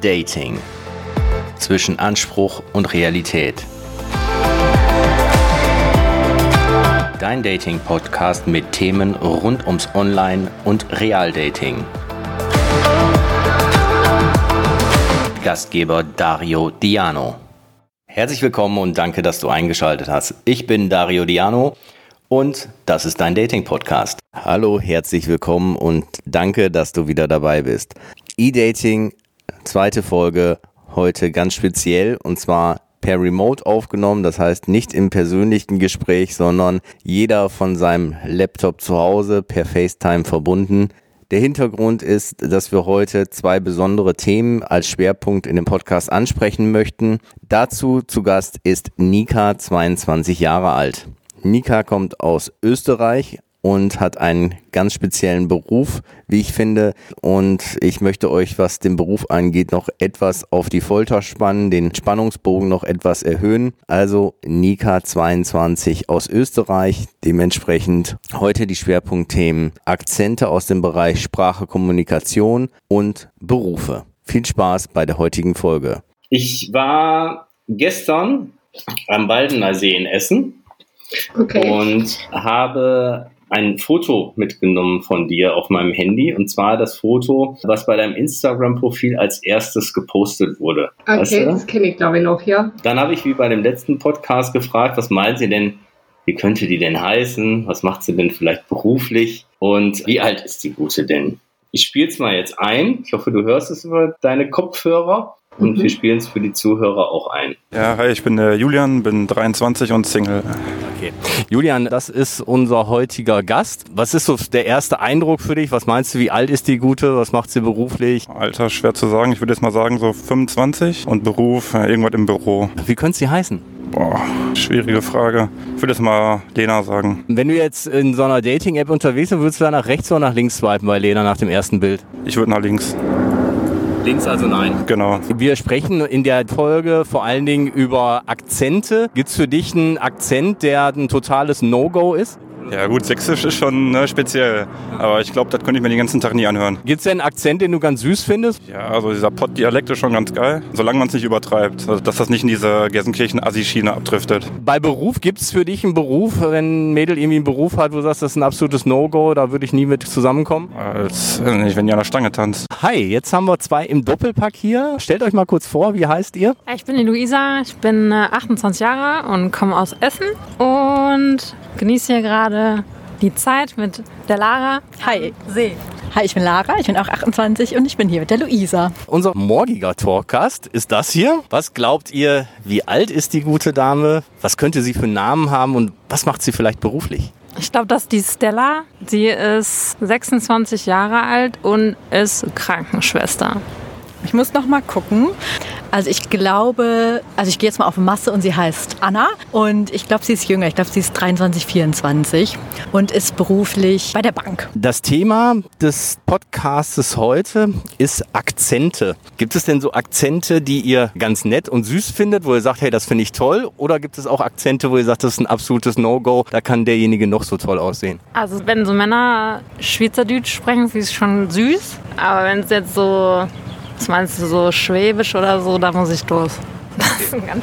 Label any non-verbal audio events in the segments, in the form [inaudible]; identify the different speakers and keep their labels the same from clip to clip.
Speaker 1: Dating. Zwischen Anspruch und Realität. Dein Dating-Podcast mit Themen rund ums Online- und Realdating. Gastgeber Dario Diano. Herzlich willkommen und danke, dass du eingeschaltet hast. Ich bin Dario Diano und das ist dein Dating-Podcast. Hallo, herzlich willkommen und danke, dass du wieder dabei bist. E-Dating, zweite Folge, heute ganz speziell und zwar per Remote aufgenommen, das heißt nicht im persönlichen Gespräch, sondern jeder von seinem Laptop zu Hause per FaceTime verbunden. Der Hintergrund ist, dass wir heute zwei besondere Themen als Schwerpunkt in dem Podcast ansprechen möchten. Dazu zu Gast ist Nika, 22 Jahre alt. Nika kommt aus Österreich und hat einen ganz speziellen Beruf, wie ich finde. Und ich möchte euch, was den Beruf angeht, noch etwas auf die Folter spannen, den Spannungsbogen noch etwas erhöhen. Also Nika 22 aus Österreich, dementsprechend heute die Schwerpunktthemen Akzente aus dem Bereich Sprache, Kommunikation und Berufe. Viel Spaß bei der heutigen Folge.
Speaker 2: Ich war gestern am Waldener See in Essen Okay. Und habe ein Foto mitgenommen von dir auf meinem Handy und zwar das Foto, was bei deinem Instagram-Profil als erstes gepostet wurde.
Speaker 3: Okay, weißt du? das kenne ich glaube ich noch, ja.
Speaker 2: Dann habe ich wie bei dem letzten Podcast gefragt, was meinen Sie denn, wie könnte die denn heißen? Was macht sie denn vielleicht beruflich? Und wie alt ist die Gute denn? Ich spiele es mal jetzt ein. Ich hoffe, du hörst es über deine Kopfhörer. Und mhm. wir spielen es für die Zuhörer auch ein.
Speaker 4: Ja, hi, ich bin der Julian, bin 23 und Single.
Speaker 1: Okay. Julian, das ist unser heutiger Gast. Was ist so der erste Eindruck für dich? Was meinst du, wie alt ist die Gute? Was macht sie beruflich?
Speaker 4: Alter, schwer zu sagen. Ich würde jetzt mal sagen so 25 und Beruf, irgendwas im Büro.
Speaker 1: Wie könnte sie heißen?
Speaker 4: Boah, schwierige Frage. Ich würde jetzt mal Lena sagen.
Speaker 1: Wenn du jetzt in so einer Dating-App unterwegs bist, würdest du da nach rechts oder nach links swipen bei Lena nach dem ersten Bild?
Speaker 4: Ich würde nach links.
Speaker 2: Links also nein.
Speaker 4: Genau.
Speaker 1: Wir sprechen in der Folge vor allen Dingen über Akzente. Gibt es für dich einen Akzent, der ein totales No-Go ist?
Speaker 4: Ja gut, Sächsisch ist schon ne, speziell, aber ich glaube, das könnte ich mir den ganzen Tag nie anhören.
Speaker 1: Gibt es denn einen Akzent, den du ganz süß findest?
Speaker 4: Ja, also dieser Pott-Dialekt ist schon ganz geil, solange man es nicht übertreibt, also, dass das nicht in diese Gelsenkirchen-Assi-Schiene abdriftet.
Speaker 1: Bei Beruf, gibt es für dich einen Beruf, wenn ein Mädel irgendwie einen Beruf hat, wo du sagst, das ist ein absolutes No-Go, da würde ich nie mit zusammenkommen?
Speaker 4: Als, nicht, wenn die an der Stange tanzt.
Speaker 1: Hi, jetzt haben wir zwei im Doppelpack hier. Stellt euch mal kurz vor, wie heißt ihr?
Speaker 5: Ich bin die Luisa, ich bin 28 äh, Jahre und komme aus Essen und genieße hier gerade die Zeit mit der Lara.
Speaker 6: Hi, See. Hi, ich bin Lara, ich bin auch 28 und ich bin hier mit der Luisa.
Speaker 1: Unser morgiger Talkcast ist das hier. Was glaubt ihr, wie alt ist die gute Dame? Was könnte sie für einen Namen haben und was macht sie vielleicht beruflich?
Speaker 5: Ich glaube, dass die Stella, sie ist 26 Jahre alt und ist Krankenschwester.
Speaker 6: Ich muss noch mal gucken. Also ich glaube, also ich gehe jetzt mal auf Masse und sie heißt Anna und ich glaube, sie ist jünger. Ich glaube, sie ist 23, 24 und ist beruflich bei der Bank.
Speaker 1: Das Thema des Podcastes heute ist Akzente. Gibt es denn so Akzente, die ihr ganz nett und süß findet, wo ihr sagt, hey, das finde ich toll? Oder gibt es auch Akzente, wo ihr sagt, das ist ein absolutes No-Go, da kann derjenige noch so toll aussehen?
Speaker 5: Also wenn so Männer Schweizerdeutsch sprechen, ist es schon süß. Aber wenn es jetzt so was meinst du, so Schwäbisch oder so? Da muss ich durch.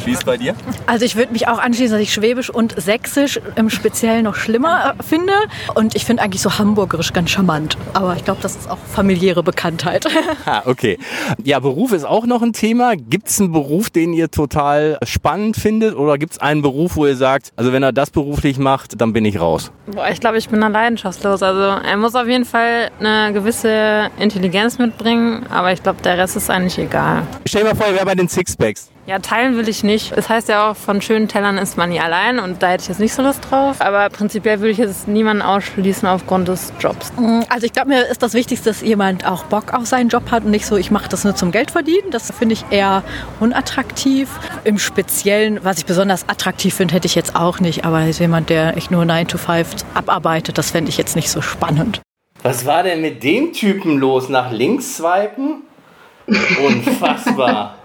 Speaker 1: Wie ist bei dir?
Speaker 6: Also ich würde mich auch anschließen, dass ich Schwäbisch und Sächsisch im Speziellen noch schlimmer äh, finde. Und ich finde eigentlich so Hamburgerisch ganz charmant. Aber ich glaube, das ist auch familiäre Bekanntheit. [laughs]
Speaker 1: Ah, okay. Ja, Beruf ist auch noch ein Thema. Gibt es einen Beruf, den ihr total spannend findet? Oder gibt es einen Beruf, wo ihr sagt, also wenn er das beruflich macht, dann bin ich raus?
Speaker 5: Boah, ich glaube, ich bin da leidenschaftslos. Also er muss auf jeden Fall eine gewisse Intelligenz mitbringen. Aber ich glaube, der Rest ist eigentlich egal.
Speaker 1: Stell dir mal vor, ihr wäre bei den Sixpacks.
Speaker 5: Ja, teilen will ich nicht. Es das heißt ja auch, von schönen Tellern ist man nie allein und da hätte ich jetzt nicht so Lust drauf. Aber prinzipiell würde ich jetzt niemanden ausschließen aufgrund des Jobs.
Speaker 6: Mm, also ich glaube, mir ist das Wichtigste, dass jemand auch Bock auf seinen Job hat und nicht so, ich mache das nur zum Geld verdienen. Das finde ich eher unattraktiv. Im Speziellen, was ich besonders attraktiv finde, hätte ich jetzt auch nicht. Aber jemand, der echt nur 9 to 5 abarbeitet, das fände ich jetzt nicht so spannend.
Speaker 1: Was war denn mit dem Typen los? Nach links swipen? Unfassbar.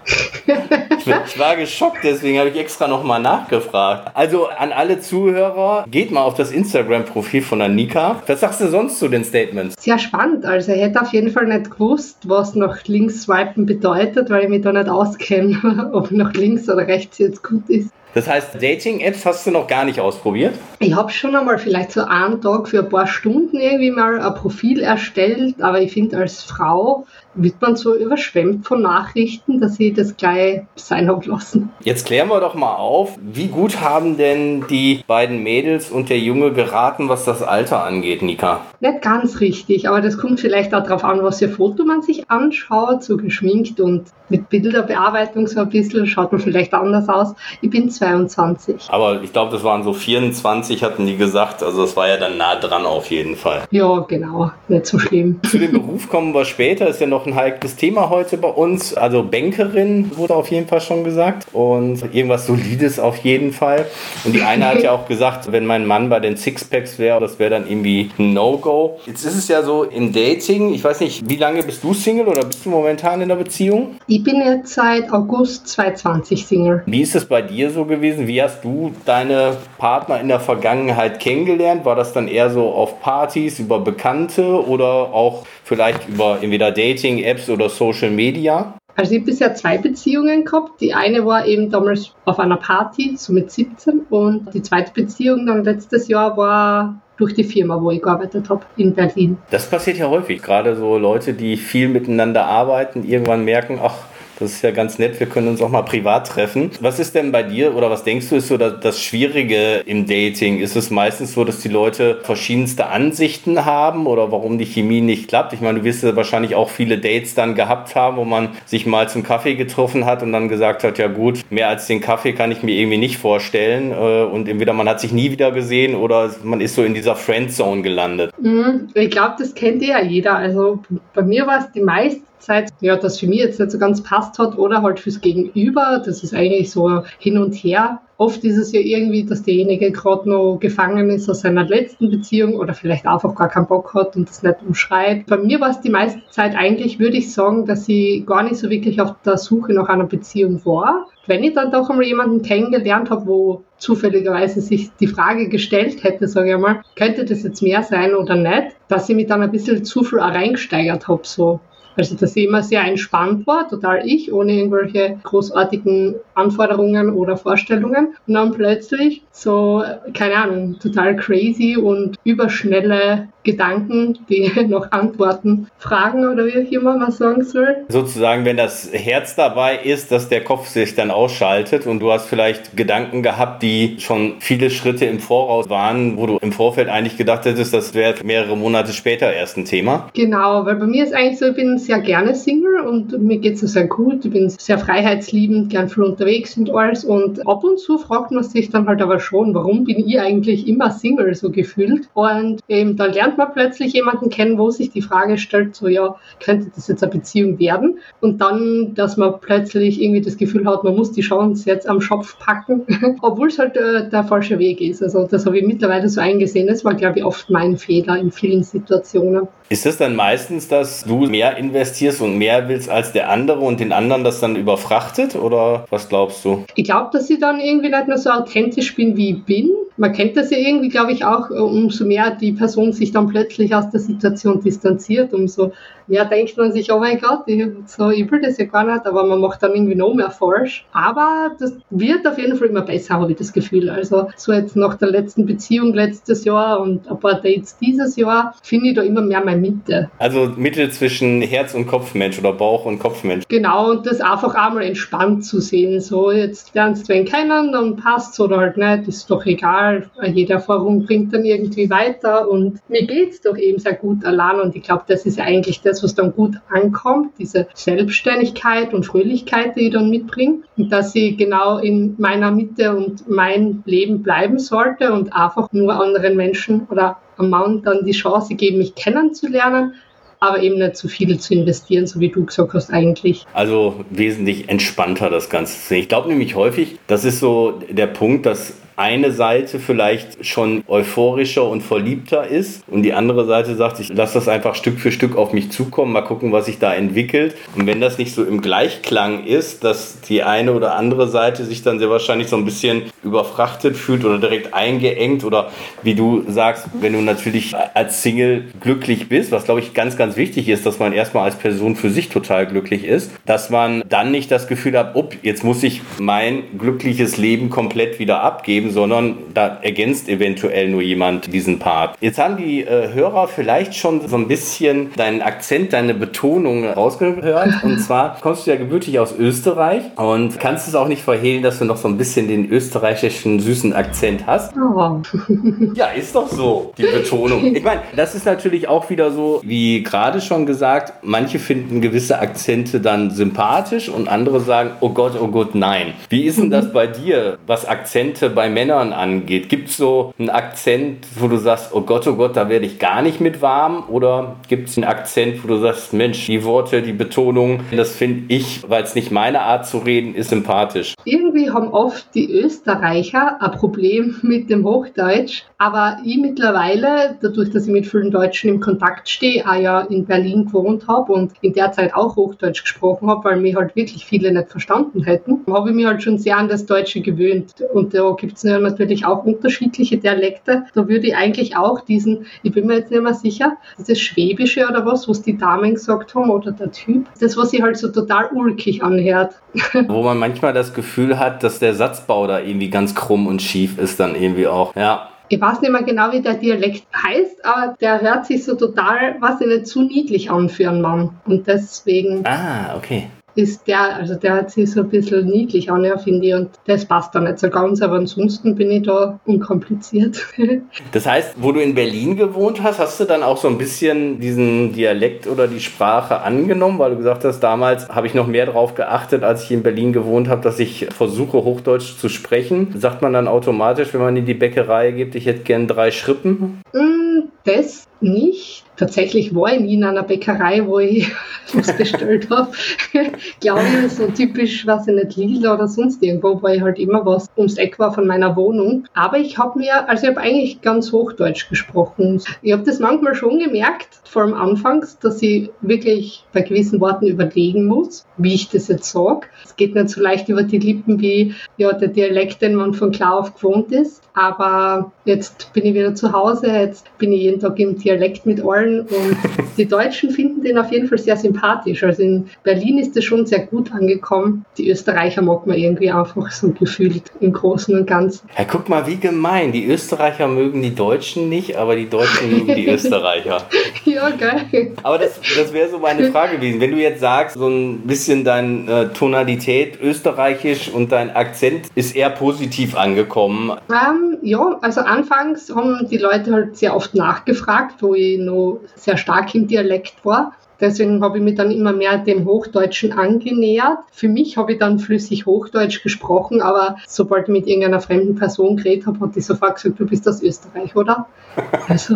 Speaker 1: Ich war geschockt, deswegen habe ich extra nochmal nachgefragt. Also an alle Zuhörer, geht mal auf das Instagram-Profil von Anika. Was sagst du sonst zu den Statements?
Speaker 3: Sehr spannend. Also er hätte auf jeden Fall nicht gewusst, was nach links swipen bedeutet, weil ich mich da nicht auskenne, [laughs] ob nach links oder rechts jetzt gut ist.
Speaker 1: Das heißt, Dating-Apps hast du noch gar nicht ausprobiert?
Speaker 3: Ich habe schon einmal vielleicht so einen Tag für ein paar Stunden irgendwie mal ein Profil erstellt, aber ich finde als Frau wird man so überschwemmt von Nachrichten, dass sie das gleich sein haben lassen.
Speaker 1: Jetzt klären wir doch mal auf, wie gut haben denn die beiden Mädels und der Junge geraten, was das Alter angeht, Nika?
Speaker 3: Nicht ganz richtig, aber das kommt vielleicht auch darauf an, was für Foto man sich anschaut, so geschminkt und mit Bilderbearbeitung so ein bisschen, schaut man vielleicht anders aus. Ich bin 22.
Speaker 1: Aber ich glaube, das waren so 24, hatten die gesagt, also das war ja dann nah dran auf jeden Fall.
Speaker 3: Ja, genau, nicht so schlimm.
Speaker 1: Zu dem Beruf kommen wir später, ist ja noch noch ein heikles Thema heute bei uns. Also Bankerin wurde auf jeden Fall schon gesagt und irgendwas Solides auf jeden Fall. Und die eine hat ja auch gesagt, wenn mein Mann bei den Sixpacks wäre, das wäre dann irgendwie ein No-Go. Jetzt ist es ja so im Dating, ich weiß nicht, wie lange bist du Single oder bist du momentan in der Beziehung?
Speaker 3: Ich bin jetzt seit August 2020 Single.
Speaker 1: Wie ist es bei dir so gewesen? Wie hast du deine Partner in der Vergangenheit kennengelernt? War das dann eher so auf Partys, über Bekannte oder auch vielleicht über entweder Dating-Apps oder Social Media?
Speaker 3: Also ich habe bisher zwei Beziehungen gehabt. Die eine war eben damals auf einer Party, so mit 17. Und die zweite Beziehung dann letztes Jahr war durch die Firma, wo ich gearbeitet habe, in Berlin.
Speaker 1: Das passiert ja häufig. Gerade so Leute, die viel miteinander arbeiten, irgendwann merken, ach, das ist ja ganz nett, wir können uns auch mal privat treffen. Was ist denn bei dir oder was denkst du ist so das, Schwierige im Dating? Ist es meistens so, dass die Leute verschiedenste Ansichten haben oder warum die Chemie nicht klappt? Ich meine, du wirst ja wahrscheinlich auch viele Dates dann gehabt haben, wo man sich mal zum Kaffee getroffen hat und dann gesagt hat, ja gut, mehr als den Kaffee kann ich mir irgendwie nicht vorstellen. Äh, und entweder man hat sich nie wieder gesehen oder man ist so in dieser Friendzone gelandet.
Speaker 3: Mhm. Ich glaube, das kennt ja jeder. Also bei mir war es die meiste Zeit, ja, das für mich jetzt nicht so ganz passt hat oder halt fürs Gegenüber. Das ist eigentlich so hin und her. Oft ist es ja irgendwie, dass derjenige gerade noch gefangen ist aus seiner letzten Beziehung oder vielleicht einfach gar keinen Bock hat und das nicht umschreibt. Bei mir war es die meiste Zeit eigentlich, würde ich sagen, dass ich gar nicht so wirklich auf der Suche nach einer Beziehung war. Wenn ich dann doch einmal jemanden kennengelernt habe, wo zufälligerweise sich die Frage gestellt hätte, sage ich mal, könnte das jetzt mehr sein oder nicht, dass ich mich dann ein bisschen zu viel reingesteigert habe. So. Also dass ich immer sehr entspannt war, total ich, ohne irgendwelche großartigen Anforderungen oder Vorstellungen. Und dann plötzlich so, keine Ahnung, total crazy und überschnelle Gedanken, die [laughs] noch Antworten fragen oder wie auch immer man sagen soll.
Speaker 1: Sozusagen, wenn das Herz dabei ist, dass der Kopf sich dann ausschaltet und du hast vielleicht Gedanken gehabt, die schon viele Schritte im Voraus waren, wo du im Vorfeld eigentlich gedacht hättest, das wäre mehrere Monate später erst ein Thema.
Speaker 3: Genau, weil bei mir ist eigentlich so, ich bin sehr gerne Single und mir geht es sehr gut. Ich bin sehr freiheitsliebend, gern viel unterwegs und alles und ab und zu fragt man sich dann halt aber schon, warum bin ich eigentlich immer Single so gefühlt und eben dann lernt lernt man plötzlich jemanden kennen, wo sich die Frage stellt, so ja, könnte das jetzt eine Beziehung werden? Und dann, dass man plötzlich irgendwie das Gefühl hat, man muss die Chance jetzt am Schopf packen, [laughs] obwohl es halt äh, der falsche Weg ist. Also das habe ich mittlerweile so eingesehen. Das war, glaube ich, oft mein Fehler in vielen Situationen.
Speaker 1: Ist es dann meistens, dass du mehr investierst und mehr willst als der andere und den anderen das dann überfrachtet? Oder was glaubst du?
Speaker 3: Ich glaube, dass ich dann irgendwie nicht mehr so authentisch bin, wie ich bin. Man kennt das ja irgendwie, glaube ich, auch, äh, umso mehr die Person sich dann plötzlich aus der Situation distanziert, umso mehr denkt man sich, oh mein Gott, ich, so übel das ja gar nicht, aber man macht dann irgendwie noch mehr falsch. Aber das wird auf jeden Fall immer besser, habe ich das Gefühl. Also so jetzt nach der letzten Beziehung letztes Jahr und ein paar Dates dieses Jahr, finde ich da immer mehr meine Mitte.
Speaker 1: Also Mitte zwischen Herz- und Kopfmensch oder Bauch- und Kopfmensch.
Speaker 3: Genau, und das einfach einmal entspannt zu sehen. So, jetzt lernst du ihn kennen, dann passt es oder halt nicht, ist doch egal. Jede Erfahrung bringt dann irgendwie weiter und mir geht es doch eben sehr gut allein und ich glaube, das ist eigentlich das, was dann gut ankommt, diese Selbstständigkeit und Fröhlichkeit, die ich dann mitbringe. Und dass sie genau in meiner Mitte und mein Leben bleiben sollte und einfach nur anderen Menschen oder Mann dann die Chance geben, mich kennenzulernen, aber eben nicht zu viel zu investieren, so wie du gesagt hast eigentlich.
Speaker 1: Also wesentlich entspannter das Ganze. Ich glaube nämlich häufig, das ist so der Punkt, dass eine Seite vielleicht schon euphorischer und verliebter ist und die andere Seite sagt, ich lasse das einfach Stück für Stück auf mich zukommen, mal gucken, was sich da entwickelt. Und wenn das nicht so im Gleichklang ist, dass die eine oder andere Seite sich dann sehr wahrscheinlich so ein bisschen überfrachtet fühlt oder direkt eingeengt oder wie du sagst, wenn du natürlich als Single glücklich bist, was glaube ich ganz, ganz wichtig ist, dass man erstmal als Person für sich total glücklich ist, dass man dann nicht das Gefühl hat, up, jetzt muss ich mein glückliches Leben komplett wieder abgeben, sondern da ergänzt eventuell nur jemand diesen Part. Jetzt haben die äh, Hörer vielleicht schon so ein bisschen deinen Akzent, deine Betonung rausgehört. [laughs] Und zwar kommst du ja gebürtig aus Österreich und kannst es auch nicht verhehlen, dass du noch so ein bisschen den österreichischen süßen Akzent hast. Oh. [laughs] Ja, ist doch so, die Betonung. [laughs] Ich meine, das ist natürlich auch wieder so, wie gerade schon gesagt, manche finden gewisse Akzente dann sympathisch und andere sagen, oh Gott, oh Gott, nein. Wie ist denn das bei dir, was Akzente bei Männern angeht? Gibt es so einen Akzent, wo du sagst, oh Gott, oh Gott, da werde ich gar nicht mit warm? Oder gibt es einen Akzent, wo du sagst, Mensch, die Worte, die Betonung, das finde ich, weil es nicht meine Art zu reden ist, sympathisch?
Speaker 3: Irgendwie haben oft die Österreicher ein Problem [laughs] mit dem Hochdeutsch, aber ich mittlerweile, dadurch, dass ich mit vielen Deutschen im Kontakt stehe, auch ja in Berlin gewohnt habe und in der Zeit auch Hochdeutsch gesprochen habe, weil mich halt wirklich viele nicht verstanden hätten, habe ich mich halt schon sehr an das Deutsche gewöhnt. Und da gibt es natürlich auch unterschiedliche Dialekte. Da würde ich eigentlich auch diesen, ich bin mir jetzt nicht mehr sicher, dieses Schwäbische oder was, was die Damen gesagt haben oder der Typ, das, was sich halt so total ulkig anhört. [laughs]
Speaker 1: Wo man manchmal das Gefühl hat, dass der Satzbau da irgendwie ganz krumm und schief ist, dann irgendwie auch. Ja.
Speaker 3: Ich weiß nicht mehr genau, wie der Dialekt heißt, aber der hört sich so total, was ich nicht zu niedlich an für einen Mann. Und deswegen.
Speaker 1: Ah, okay
Speaker 3: ist der, also der hat sich so ein bisschen niedlich an, ja, finde ich, und das passt da nicht so ganz, aber ansonsten bin ich da unkompliziert. [laughs]
Speaker 1: Das heißt, wo du in Berlin gewohnt hast, hast du dann auch so ein bisschen diesen Dialekt oder die Sprache angenommen, weil du gesagt hast, damals habe ich noch mehr darauf geachtet, als ich in Berlin gewohnt habe, dass ich versuche, Hochdeutsch zu sprechen. Sagt man dann automatisch, wenn man in die Bäckerei geht, ich hätte gern drei Schrippen?
Speaker 3: Mm, das nicht. Tatsächlich war ich nie in einer Bäckerei, wo ich [laughs] was bestellt habe. [laughs] Glaube ich, so typisch, was ich nicht, Lidl oder sonst irgendwo, wo ich halt immer was ums Eck war von meiner Wohnung. Aber ich habe mir, also ich habe eigentlich ganz Hochdeutsch gesprochen. Ich habe das manchmal schon gemerkt, vor allem anfangs, dass ich wirklich bei gewissen Worten überlegen muss, wie ich das jetzt sage. Es geht nicht so leicht über die Lippen wie ja, der Dialekt, den man von klar auf gewohnt ist. Aber jetzt bin ich wieder zu Hause, jetzt bin ich jeden Tag im Dialekt mit allen und die Deutschen finden den auf jeden Fall sehr sympathisch. Also in Berlin ist das schon sehr gut angekommen. Die Österreicher mag man irgendwie einfach so gefühlt im Großen und Ganzen.
Speaker 1: Ja, guck mal, wie gemein. Die Österreicher mögen die Deutschen nicht, aber die Deutschen mögen die [laughs] Österreicher.
Speaker 3: ja, geil.
Speaker 1: Aber das, das wäre so meine Frage gewesen. Wenn du jetzt sagst, so ein bisschen deine äh, Tonalität österreichisch und dein Akzent ist eher positiv angekommen.
Speaker 3: Um, ähm, ja, also anfangs haben die Leute halt sehr oft nachgefragt, wo ich noch sehr stark im Dialekt war. Deswegen habe ich mich dann immer mehr dem Hochdeutschen angenähert. Für mich habe ich dann flüssig Hochdeutsch gesprochen, aber sobald ich mit irgendeiner fremden Person geredet habe, hat die sofort gesagt, du bist aus Österreich, oder? [laughs] Also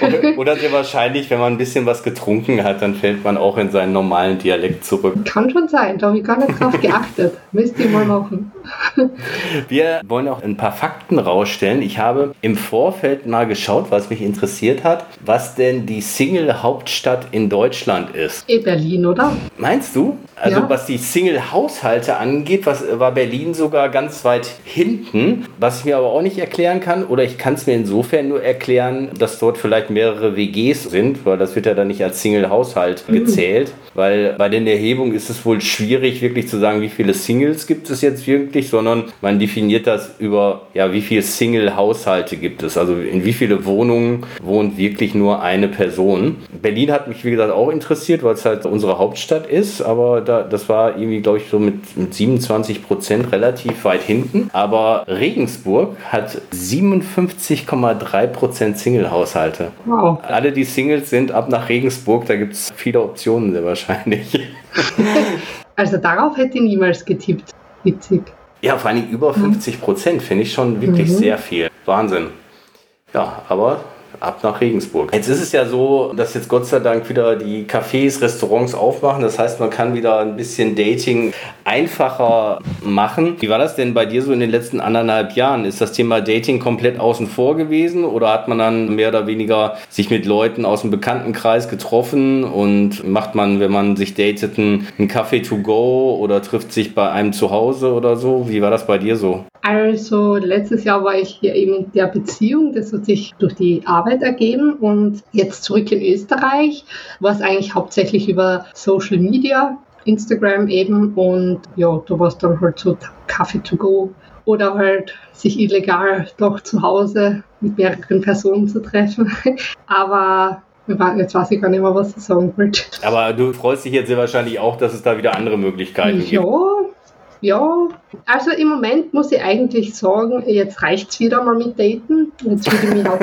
Speaker 1: oder, oder sehr wahrscheinlich, wenn man ein bisschen was getrunken hat, dann fällt man auch in seinen normalen Dialekt zurück.
Speaker 3: Kann schon sein, da habe ich gar nicht drauf geachtet. Müsst ihr mal machen.
Speaker 1: Wir wollen auch ein paar Fakten rausstellen. Ich habe im Vorfeld mal geschaut, was mich interessiert hat, was denn die Single-Hauptstadt in Deutschland ist.
Speaker 3: Eh Berlin, oder?
Speaker 1: Meinst du? Also ja. was die Single-Haushalte angeht, was war Berlin sogar ganz weit hinten, was ich mir aber auch nicht erklären kann, oder ich kann es mir insofern nur erklären, dass dort vielleicht mehrere WGs sind, weil das wird ja dann nicht als Single-Haushalt mhm. gezählt, weil bei den Erhebungen ist es wohl schwierig, wirklich zu sagen, wie viele Singles gibt es jetzt wirklich, sondern man definiert das über, ja, wie viele Single-Haushalte gibt es, also in wie viele Wohnungen wohnt wirklich nur eine Person. Berlin hat mich, wie gesagt, auch interessiert, weil es halt unsere Hauptstadt ist, aber da, das war irgendwie, glaube ich, so mit, mit 27 Prozent relativ weit hinten. Aber Regensburg hat 57,3 Prozent Single-Haushalte. Wow. Alle, die Singles sind, ab nach Regensburg, da gibt es viele Optionen sehr wahrscheinlich. [laughs]
Speaker 3: Also darauf hätte ich niemals getippt. Witzig.
Speaker 1: Ja, vor allem über 50 Prozent finde ich schon wirklich mhm. sehr viel. Wahnsinn. Ja, aber ab nach Regensburg. Jetzt ist es ja so, dass jetzt Gott sei Dank wieder die Cafés, Restaurants aufmachen. Das heißt, man kann wieder ein bisschen Dating einfacher machen. Wie war das denn bei dir so in den letzten anderthalb Jahren? Ist das Thema Dating komplett außen vor gewesen oder hat man dann mehr oder weniger sich mit Leuten aus dem Bekanntenkreis getroffen und macht man, wenn man sich datet, einen, Kaffee to go oder trifft sich bei einem zu Hause oder so? Wie war das bei dir so?
Speaker 3: Also letztes Jahr war ich hier eben in der Beziehung, das hat sich durch die Arbeit ergeben und jetzt zurück in Österreich, war es eigentlich hauptsächlich über Social Media, Instagram eben und ja, da war es dann halt so Kaffee to go oder halt sich illegal doch zu Hause mit mehreren Personen zu treffen. [laughs] Aber Jetzt weiß ich gar nicht mehr, was ich sagen wollte.
Speaker 1: Aber du freust dich jetzt sehr wahrscheinlich auch, dass es da wieder andere Möglichkeiten
Speaker 3: ja,
Speaker 1: gibt.
Speaker 3: Ja, also im Moment muss ich eigentlich sagen, jetzt reicht es wieder mal mit Daten. Jetzt würde ich mich hau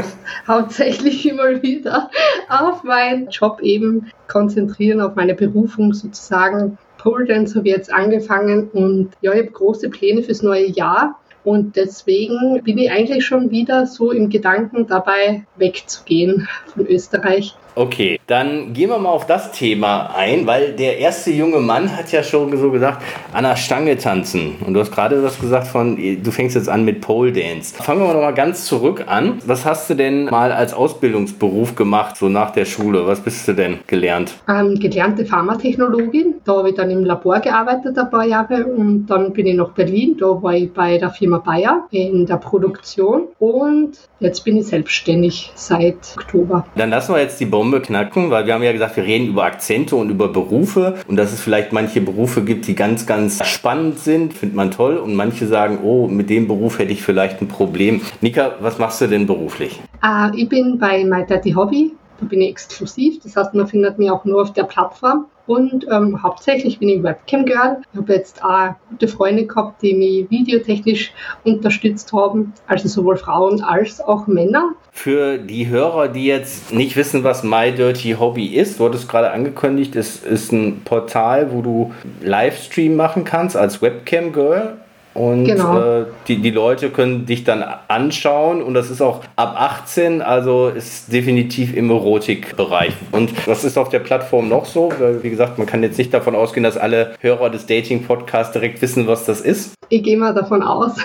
Speaker 3: [laughs] hauptsächlich immer wieder auf meinen Job eben konzentrieren, auf meine Berufung sozusagen. Pole Dance habe ich jetzt angefangen und ja, ich habe große Pläne fürs neue Jahr. Und deswegen bin ich eigentlich schon wieder so im Gedanken dabei, wegzugehen von Österreich
Speaker 1: Okay, dann gehen wir mal auf das Thema ein, weil der erste junge Mann hat ja schon so gesagt, an der Stange tanzen. Und du hast gerade was gesagt von, du fängst jetzt an mit Pole Dance. Fangen wir mal ganz zurück an. Was hast du denn mal als Ausbildungsberuf gemacht, so nach der Schule? Was bist du denn gelernt?
Speaker 3: Ähm, gelernte Pharmatechnologin. Da habe ich dann im Labor gearbeitet ein paar Jahre und dann bin ich nach Berlin. Da war ich bei der Firma Bayer in der Produktion und jetzt bin ich selbstständig seit Oktober.
Speaker 1: Dann lassen wir jetzt die Bombe knacken, weil wir haben ja gesagt, wir reden über Akzente und über Berufe und dass es vielleicht manche Berufe gibt, die ganz, ganz spannend sind, findet man toll und manche sagen, oh, mit dem Beruf hätte ich vielleicht ein Problem. Nika, was machst du denn beruflich?
Speaker 3: Uh, ich bin bei My Daddy Hobby, da bin ich exklusiv, das heißt, man findet mich auch nur auf der Plattform und ähm, hauptsächlich bin ich Webcam-Girl. Ich habe jetzt auch gute Freunde gehabt, die mich videotechnisch unterstützt haben, also sowohl Frauen als auch Männer.
Speaker 1: Für die Hörer, die jetzt nicht wissen, was My Dirty Hobby ist, du hattest gerade angekündigt, es ist ein Portal, wo du Livestream machen kannst als Webcam-Girl. Und genau. äh, die, die Leute können dich dann anschauen und das ist auch ab 18, also ist definitiv im Erotikbereich. Und was ist auf der Plattform noch so? Weil, wie gesagt, man kann jetzt nicht davon ausgehen, dass alle Hörer des Dating-Podcasts direkt wissen, was das ist.
Speaker 3: Ich gehe mal davon aus.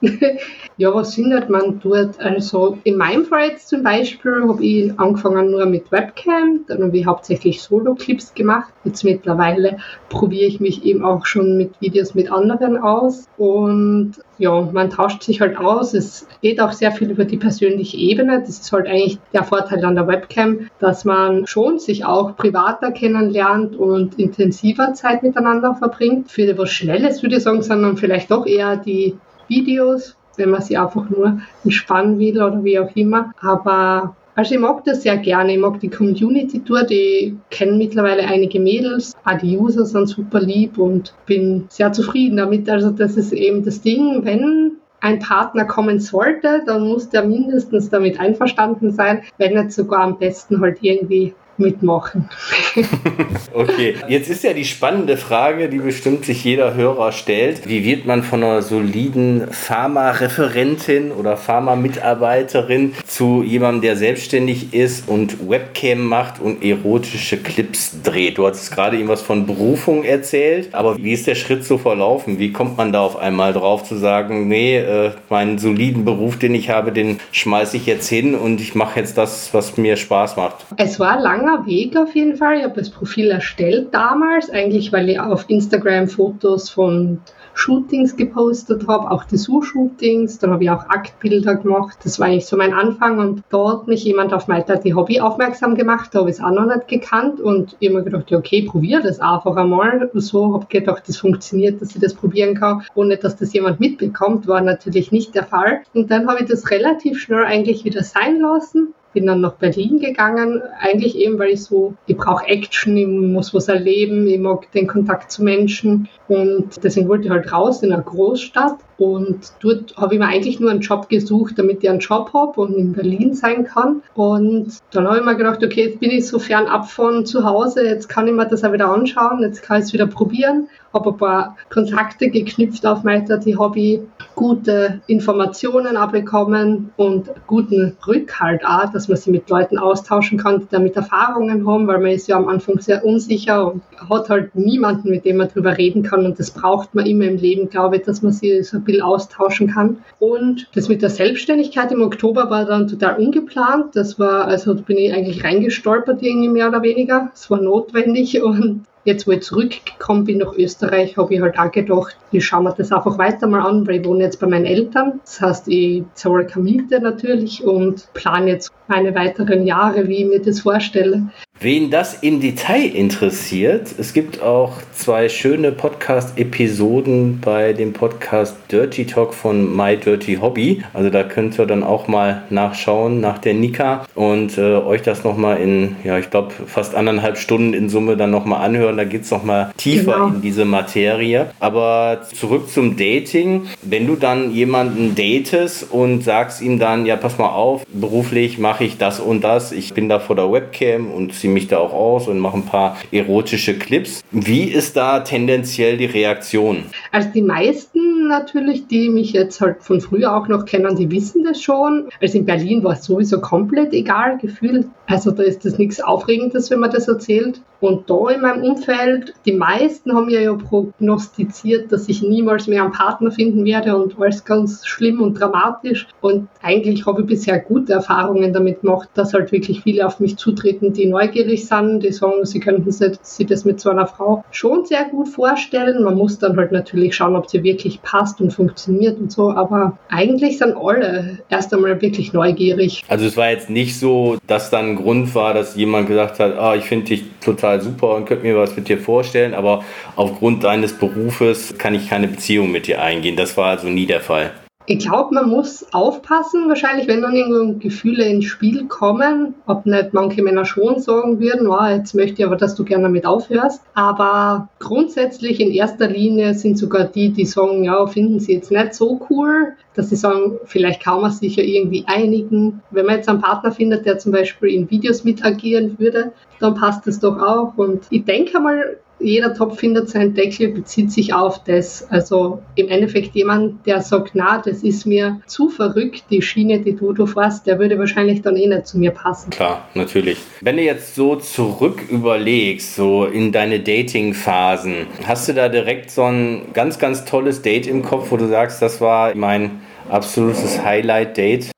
Speaker 3: [laughs] Ja, was findet man dort? Also in meinem Fall jetzt zum Beispiel habe ich angefangen nur mit Webcam, dann habe ich hauptsächlich Solo-Clips gemacht. Jetzt mittlerweile probiere ich mich eben auch schon mit Videos mit anderen aus und ja, man tauscht sich halt aus. Es geht auch sehr viel über die persönliche Ebene. Das ist halt eigentlich der Vorteil an der Webcam, dass man schon sich auch privater kennenlernt und intensiver Zeit miteinander verbringt. Für was Schnelles würde ich sagen, sondern vielleicht doch eher die Videos, wenn man sie einfach nur entspannen will oder wie auch immer. Aber also ich mag das sehr gerne. Ich mag die Community dort. Ich kenne mittlerweile einige Mädels. Auch die User sind super lieb und bin sehr zufrieden damit. Also das ist eben das Ding, wenn ein Partner kommen sollte, dann muss der mindestens damit einverstanden sein, wenn nicht sogar am besten halt irgendwie mitmachen. [laughs]
Speaker 1: okay, jetzt ist ja die spannende Frage, die bestimmt sich jeder Hörer stellt. Wie wird man von einer soliden Pharma-Referentin oder Pharma-Mitarbeiterin zu jemandem, der selbstständig ist und Webcam macht und erotische Clips dreht? Du hattest gerade irgendwas von Berufung erzählt, aber wie ist der Schritt so verlaufen? Wie kommt man da auf einmal drauf zu sagen, nee, äh, meinen soliden Beruf, den ich habe, den schmeiße ich jetzt hin und ich mache jetzt das, was mir Spaß macht?
Speaker 3: Es war lange langer Weg auf jeden Fall. Ich habe das Profil erstellt damals, eigentlich weil ich auf Instagram Fotos von Shootings gepostet habe, auch Dessous-Shootings. Dann habe ich auch Aktbilder gemacht. Das war eigentlich so mein Anfang. Und dort hat mich jemand auf mein die Hobby aufmerksam gemacht. Da habe ich es auch noch nicht gekannt. Und ich habe mir gedacht, ja, okay, probiere das einfach einmal. So habe ich gedacht, das funktioniert, dass ich das probieren kann, ohne dass das jemand mitbekommt. War natürlich nicht der Fall. Und dann habe ich das relativ schnell eigentlich wieder sein lassen bin dann nach Berlin gegangen, eigentlich eben, weil ich so, ich brauche Action, ich muss was erleben, ich mag den Kontakt zu Menschen. Und deswegen wollte ich halt raus in eine Großstadt Und dort habe ich mir eigentlich nur einen Job gesucht, damit ich einen Job habe und in Berlin sein kann. Und dann habe ich mir gedacht, okay, jetzt bin ich so fern ab von zu Hause, jetzt kann ich mir das auch wieder anschauen, jetzt kann ich es wieder probieren habe ein paar Kontakte geknüpft auf die Hobby, gute Informationen abbekommen und guten Rückhalt auch, dass man sich mit Leuten austauschen kann, die damit Erfahrungen haben, weil man ist ja am Anfang sehr unsicher und hat halt niemanden, mit dem man darüber reden kann und das braucht man immer im Leben, glaube ich, dass man sich so bisschen austauschen kann. Und das mit der Selbstständigkeit im Oktober war dann total ungeplant. Das war, also bin ich eigentlich reingestolpert irgendwie mehr oder weniger. Es war notwendig und Jetzt, wo ich zurückgekommen bin nach Österreich, habe ich halt auch gedacht, ich schaue mir das einfach weiter mal an, weil ich wohne jetzt bei meinen Eltern. Das heißt, ich zahle keine Miete natürlich und plane jetzt meine weiteren Jahre, wie ich mir das vorstelle.
Speaker 1: Wen das im Detail interessiert, es gibt auch zwei schöne Podcast-Episoden bei dem Podcast Dirty Talk von My Dirty Hobby. Also da könnt ihr dann auch mal nachschauen nach der Nika und äh, euch das nochmal in, ja, ich glaube, fast anderthalb Stunden in Summe dann nochmal anhören. Da geht es nochmal tiefer genau. in diese Materie. Aber zurück zum Dating. Wenn du dann jemanden datest und sagst ihm dann, ja, pass mal auf, beruflich mache ich das und das, ich bin da vor der Webcam und sie ziehe mich da auch aus und mache ein paar erotische Clips. Wie ist da tendenziell die Reaktion?
Speaker 3: Also die meisten natürlich, die mich jetzt halt von früher auch noch kennen, die wissen das schon. Also in Berlin war es sowieso komplett egal gefühlt. Also da ist das nichts Aufregendes, wenn man das erzählt. Und da in meinem Umfeld, die meisten haben ja, ja prognostiziert, dass ich niemals mehr einen Partner finden werde und alles ganz schlimm und dramatisch. Und eigentlich habe ich bisher gute Erfahrungen damit gemacht, dass halt wirklich viele auf mich zutreten, die neugierig sind, die sagen, sie könnten sich das mit so einer Frau schon sehr gut vorstellen. Man muss dann halt natürlich schauen, ob sie wirklich passt und funktioniert und so. Aber eigentlich sind alle erst einmal wirklich neugierig.
Speaker 1: Also es war jetzt nicht so, dass dann ein Grund war, dass jemand gesagt hat, ah, ich finde dich total total super und könnte mir was mit dir vorstellen, aber aufgrund deines Berufes kann ich keine Beziehung mit dir eingehen. Das war also nie der Fall.
Speaker 3: Ich glaube, man muss aufpassen, wahrscheinlich, wenn dann irgendwo Gefühle ins Spiel kommen, ob nicht manche Männer schon sagen würden, oh, jetzt möchte ich aber, dass du gerne damit aufhörst. Aber grundsätzlich in erster Linie sind sogar die, die sagen, ja, finden sie jetzt nicht so cool, dass sie sagen, vielleicht kann man sich ja irgendwie einigen. Wenn man jetzt einen Partner findet, der zum Beispiel in Videos mitagieren würde, dann passt das doch auch. Und ich denke mal, jeder Topf findet seinen Deckel, bezieht sich auf das. Also im Endeffekt jemand, der sagt, na, das ist mir zu verrückt, die Schiene, die du, du fährst, der würde wahrscheinlich dann eh nicht zu mir passen.
Speaker 1: Klar, natürlich. Wenn du jetzt so zurück überlegst, so in deine Dating-Phasen, hast du da direkt so ein ganz, ganz tolles Date im Kopf, wo du sagst, das war mein absolutes Highlight-Date?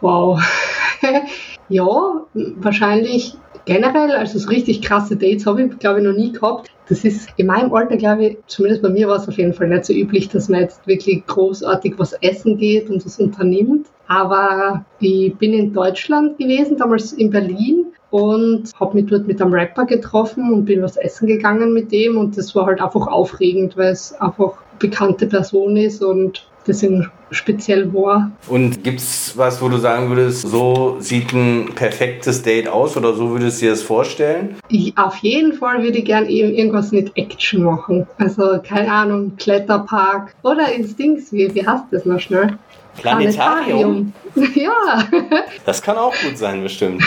Speaker 3: Wow. [laughs] ja, wahrscheinlich generell, also so richtig krasse Dates habe ich, glaube ich, noch nie gehabt. Das ist in meinem Alter, glaube ich, zumindest bei mir war es auf jeden Fall nicht so üblich, dass man jetzt wirklich großartig was essen geht und was unternimmt. Aber ich bin in Deutschland gewesen, damals in Berlin und habe mich dort mit einem Rapper getroffen und bin was essen gegangen mit dem und das war halt einfach aufregend, weil es einfach bekannte Person ist und deswegen speziell war.
Speaker 1: Und gibt es was, wo du sagen würdest, so sieht ein perfektes Date aus oder so würdest du dir das vorstellen?
Speaker 3: Ich, auf jeden Fall würde ich gerne irgendwas mit Action machen. Also, keine Ahnung, Kletterpark oder ins Dings, wie, wie heißt das noch schnell?
Speaker 1: Planetarium.
Speaker 3: Planetarium. [laughs] Ja.
Speaker 1: Das kann auch gut sein, bestimmt.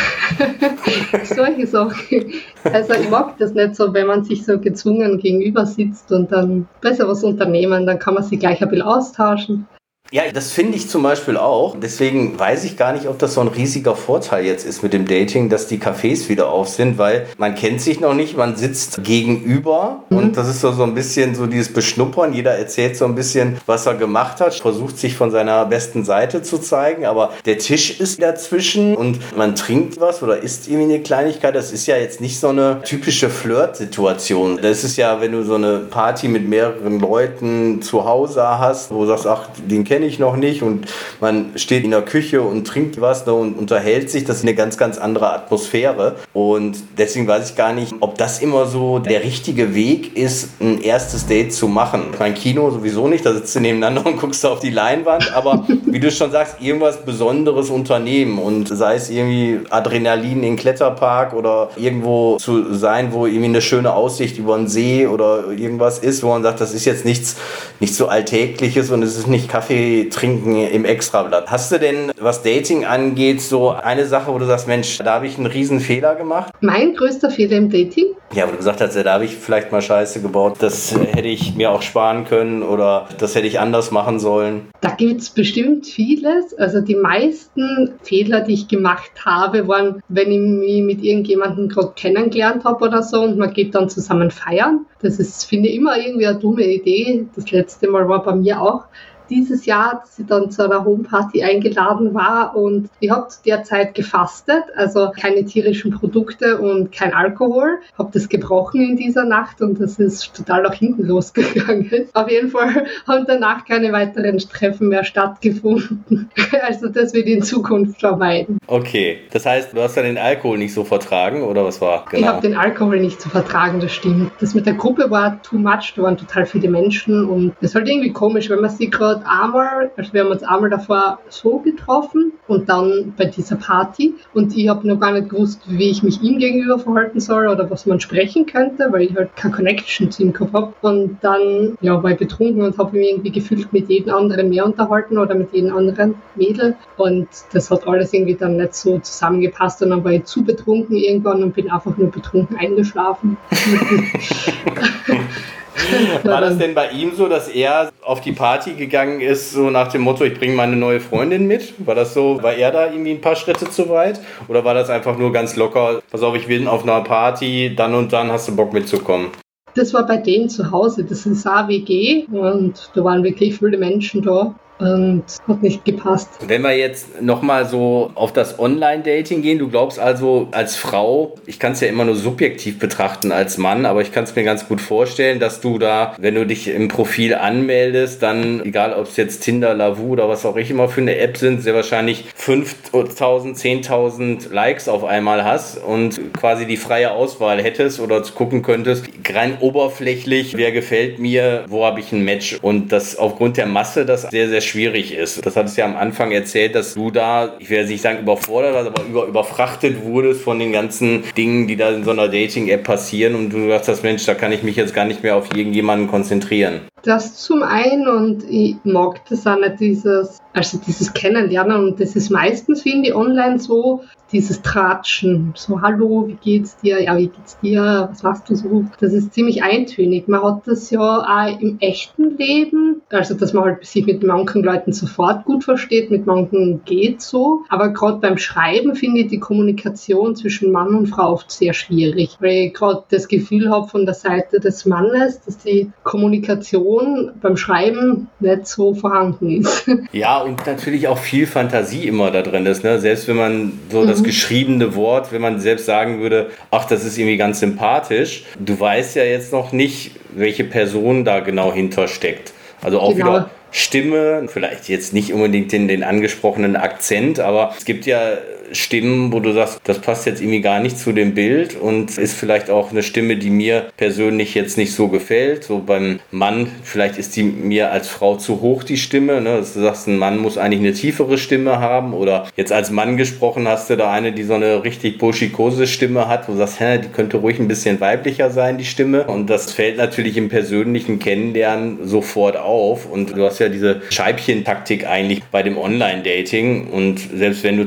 Speaker 1: [laughs]
Speaker 3: Solche Sachen. Also ich mag das nicht so, wenn man sich so gezwungen gegenüber sitzt und dann besser was unternehmen, dann kann man sich gleich ein bisschen austauschen.
Speaker 1: Ja, das finde ich zum Beispiel auch. Deswegen weiß ich gar nicht, ob das so ein riesiger Vorteil jetzt ist mit dem Dating, dass die Cafés wieder auf sind, weil man kennt sich noch nicht, man sitzt gegenüber mhm. und das ist so, so ein bisschen so dieses Beschnuppern. Jeder erzählt so ein bisschen, was er gemacht hat, versucht sich von seiner besten Seite zu zeigen, aber der Tisch ist dazwischen und man trinkt was oder isst irgendwie eine Kleinigkeit. Das ist ja jetzt nicht so eine typische Flirt-Situation. Das ist ja, wenn du so eine Party mit mehreren Leuten zu Hause hast, wo du sagst, ach, den kenn kenne ich noch nicht und man steht in der Küche und trinkt was ne, und unterhält sich. Das ist eine ganz, ganz andere Atmosphäre. Und deswegen weiß ich gar nicht, ob das immer so der richtige Weg ist, ein erstes Date zu machen. Mein Kino sowieso nicht, da sitzt du nebeneinander und guckst auf die Leinwand, aber [laughs] wie du schon sagst, irgendwas Besonderes unternehmen und sei es irgendwie Adrenalin in Kletterpark oder irgendwo zu sein, wo irgendwie eine schöne Aussicht über einen See oder irgendwas ist, wo man sagt, das ist jetzt nichts, nichts so Alltägliches und es ist nicht Kaffee trinken im Extrablatt. Hast du denn, was Dating angeht, so eine Sache, wo du sagst, Mensch, da habe ich einen riesen Fehler gemacht?
Speaker 3: Mein größter Fehler im Dating?
Speaker 1: Ja, wo du gesagt hast, ja, da habe ich vielleicht mal Scheiße gebaut. Das hätte ich mir auch sparen können oder das hätte ich anders machen sollen.
Speaker 3: Da gibt es bestimmt vieles. Also die meisten Fehler, die ich gemacht habe, waren, wenn ich mich mit irgendjemandem gerade kennengelernt habe oder so und man geht dann zusammen feiern. Das ist, finde ich, immer irgendwie eine dumme Idee. Das letzte Mal war bei mir auch dieses Jahr, dass ich dann zu einer Homeparty eingeladen war und ich habe zu der Zeit gefastet, also keine tierischen Produkte und kein Alkohol. Habe das gebrochen in dieser Nacht und das ist total nach hinten losgegangen. [laughs] Auf jeden Fall haben danach keine weiteren Treffen mehr stattgefunden. [laughs] Also das wird in Zukunft vermeiden.
Speaker 1: Okay, das heißt, du hast ja den Alkohol nicht so vertragen oder was war?
Speaker 3: Genau. Ich habe den Alkohol nicht so vertragen, das stimmt. Das mit der Gruppe war too much, da waren total viele Menschen und es ist halt irgendwie komisch, wenn man sich gerade dort einmal, also wir haben uns einmal davor so getroffen und dann bei dieser Party und ich habe noch gar nicht gewusst, wie ich mich ihm gegenüber verhalten soll oder was man sprechen könnte, weil ich halt keine Connection zu ihm gehabt habe. Und dann ja, war ich betrunken und habe mich irgendwie gefühlt mit jedem anderen mehr unterhalten oder mit jedem anderen Mädel und das hat alles irgendwie dann nicht so zusammengepasst und dann war ich zu betrunken irgendwann und bin einfach nur betrunken eingeschlafen. [laughs] [laughs] [laughs]
Speaker 1: War das denn bei ihm so, dass er auf die Party gegangen ist, so nach dem Motto, ich bringe meine neue Freundin mit? War das so, war er da irgendwie ein paar Schritte zu weit? Oder war das einfach nur ganz locker, pass auf, ich bin auf einer Party, dann und dann hast du Bock mitzukommen?
Speaker 3: Das war bei denen zu Hause, das ist ein WG und da waren wirklich viele Menschen da und hat nicht gepasst.
Speaker 1: Wenn wir jetzt nochmal so auf das Online-Dating gehen, du glaubst also als Frau, ich kann es ja immer nur subjektiv betrachten als Mann, aber ich kann es mir ganz gut vorstellen, dass du da, wenn du dich im Profil anmeldest, dann, egal ob es jetzt Tinder, Lavu oder was auch immer für eine App sind, sehr wahrscheinlich 5000, 10.000 Likes auf einmal hast und quasi die freie Auswahl hättest oder gucken könntest, rein oberflächlich, wer gefällt mir, wo habe ich ein Match und das aufgrund der Masse das sehr, sehr schwierig ist. Das hat es ja am Anfang erzählt, dass du da, ich werde nicht sagen überfordert aber über, überfrachtet wurdest von den ganzen Dingen, die da in so einer Dating-App passieren und du sagst, Mensch, da kann ich mich jetzt gar nicht mehr auf irgendjemanden konzentrieren.
Speaker 3: Das zum einen und ich mag das auch nicht, dieses, also dieses Kennenlernen und das ist meistens, finde ich, online so, dieses Tratschen, so hallo, wie geht's dir, ja, wie geht's dir, was machst du so, das ist ziemlich eintönig. Man hat das ja auch im echten Leben, also dass man halt sich mit manchen Leuten sofort gut versteht, mit manchen geht so, aber gerade beim Schreiben finde ich die Kommunikation zwischen Mann und Frau oft sehr schwierig, weil ich gerade das Gefühl habe von der Seite des Mannes, dass die Kommunikation beim Schreiben nicht so vorhanden ist. [laughs]
Speaker 1: Ja, und natürlich auch viel Fantasie immer da drin ist, ne? selbst wenn man so das geschriebene Wort, wenn man selbst sagen würde, ach, das ist irgendwie ganz sympathisch. Du weißt ja jetzt noch nicht, welche Person da genau hintersteckt. Also auch genau. wieder Stimme, vielleicht jetzt nicht unbedingt den, den angesprochenen Akzent, aber es gibt ja Stimmen, wo du sagst, das passt jetzt irgendwie gar nicht zu dem Bild und ist vielleicht auch eine Stimme, die mir persönlich jetzt nicht so gefällt. So beim Mann, vielleicht ist die mir als Frau zu hoch, die Stimme. Ne? Du sagst, ein Mann muss eigentlich eine tiefere Stimme haben oder jetzt als Mann gesprochen hast du da eine, die so eine richtig buschikose Stimme hat, wo du sagst, hä, die könnte ruhig ein bisschen weiblicher sein, die Stimme. Und das fällt natürlich im persönlichen Kennenlernen sofort auf. Und du hast ja diese Scheibchentaktik eigentlich bei dem Online-Dating und selbst wenn du